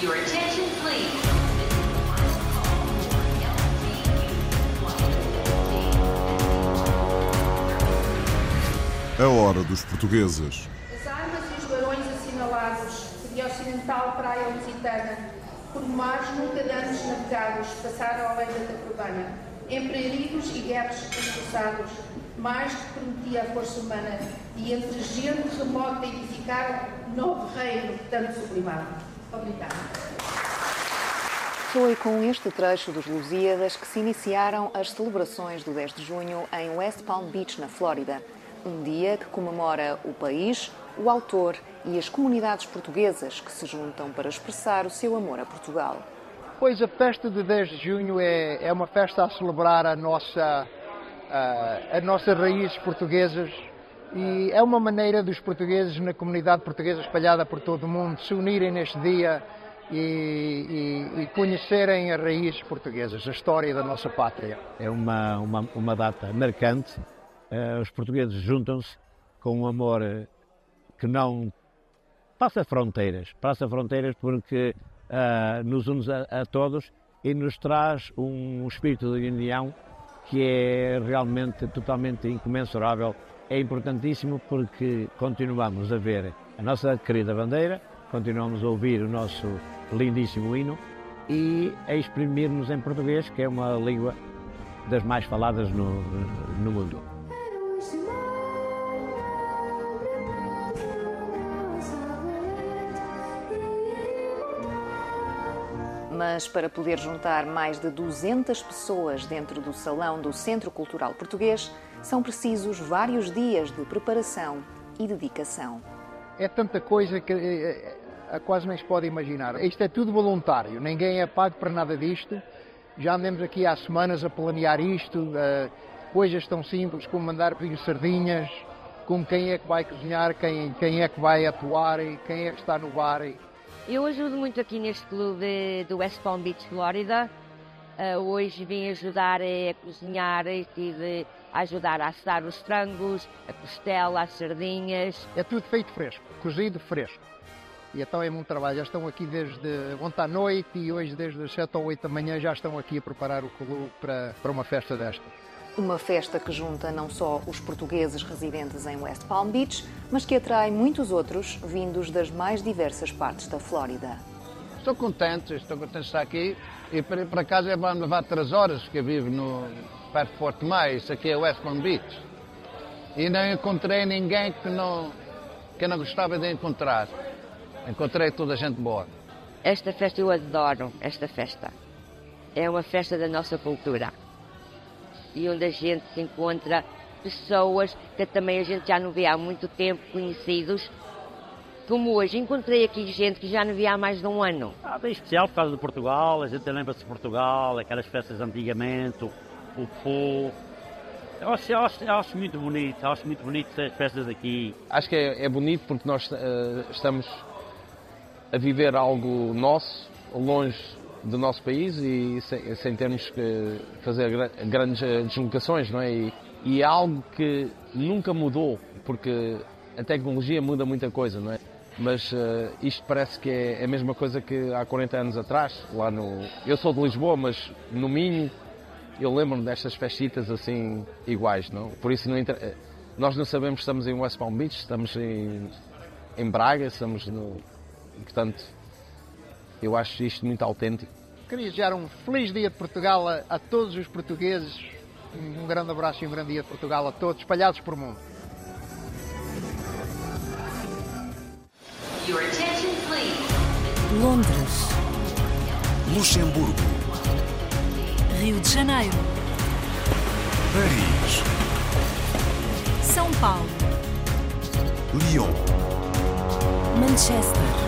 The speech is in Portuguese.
Your attention, please. A hora dos portugueses. As armas e os barões assinalados, seria ocidental praia lusitana, por mares nunca danos navegados, passaram além da Tacubana, em perigos e guerras expulsados, mais que prometia a força humana, e entre gente remota edificaram novo reino, tanto sublimado. Obrigada. Foi com este trecho dos Lusíadas que se iniciaram as celebrações do 10 de junho em West Palm Beach, na Flórida. Um dia que comemora o país, o autor e as comunidades portuguesas que se juntam para expressar o seu amor a Portugal. Pois a festa de 10 de junho é, é uma festa a celebrar a nossa, a, a nossas raízes portuguesas e é uma maneira dos portugueses na comunidade portuguesa espalhada por todo o mundo se unirem neste dia e, e, e conhecerem as raízes portuguesas, a história da nossa pátria. É uma, uma, uma data marcante. Uh, os portugueses juntam-se com um amor que não passa fronteiras, passa fronteiras porque uh, nos une a, a, todos e nos traz um espírito de união que é realmente totalmente incomensurável. É importantíssimo porque continuamos a ver a nossa querida bandeira, continuamos a ouvir o nosso lindíssimo hino e a exprimir-nos em português, que é uma língua das mais faladas no, no mundo. Mas para poder juntar mais de 200 pessoas dentro do salão do Centro Cultural Português, são precisos vários dias de preparação e dedicação. É tanta coisa que eh, eh, quase nem se pode imaginar. Isto é tudo voluntário, ninguém é pago para nada disto. Já andamos aqui há semanas a planear isto, uh, coisas tão simples como mandar pedir sardinhas, como quem é que vai cozinhar, quem, quem é que vai atuar, quem é que está no bar. Eu ajudo muito aqui neste clube do West Palm Beach, Flórida. Uh, hoje vim ajudar a cozinhar, estive a ajudar a assar os frangos, a costela, as sardinhas. É tudo feito fresco, cozido fresco. E então é muito trabalho. Já estão aqui desde ontem à noite e hoje desde as 7 ou 8 da manhã já estão aqui a preparar o clube para, para uma festa destas. Uma festa que junta não só os portugueses residentes em West Palm Beach, mas que atrai muitos outros vindos das mais diversas partes da Flórida. Estou contente, estou contente de estar aqui e para, para casa vai me levar três horas, que eu vivo no, perto de Fort Myers, isso aqui é West Palm Beach. E não encontrei ninguém que não, que não gostava de encontrar. Encontrei toda a gente boa. Esta festa eu adoro, esta festa. É uma festa da nossa cultura e onde a gente se encontra pessoas que também a gente já não vê há muito tempo, conhecidos. Como hoje, encontrei aqui gente que já não via há mais de um ano. Ah, bem especial por causa de Portugal, a gente lembra-se de Portugal, aquelas festas antigamente, o, o fogo. Eu acho, eu, acho, eu acho, muito bonito, acho muito bonito as festas aqui. Acho que é, é bonito porque nós uh, estamos a viver algo nosso, longe do nosso país e sem, sem termos que fazer grandes eh, deslocações, não é? E, e é algo que nunca mudou, porque a tecnologia muda muita coisa, não é? Mas uh, isto parece que é a mesma coisa que há 40 anos atrás, lá no... Eu sou de Lisboa, mas no Minho eu lembro-me destas festitas assim iguais, não? Por isso não inter... Eh, nós não sabemos se estamos em West Palm Beach, estamos em, em Braga, estamos no... Portanto, eu acho isto muito autêntico. Queria desejar um feliz dia de Portugal a, a todos os portugueses. Um grande abraço e um grande dia de Portugal a todos, espalhados por mundo. Your attention, please. Londres, Luxemburgo, Rio de Janeiro, Paris, São Paulo, Lyon. Manchester.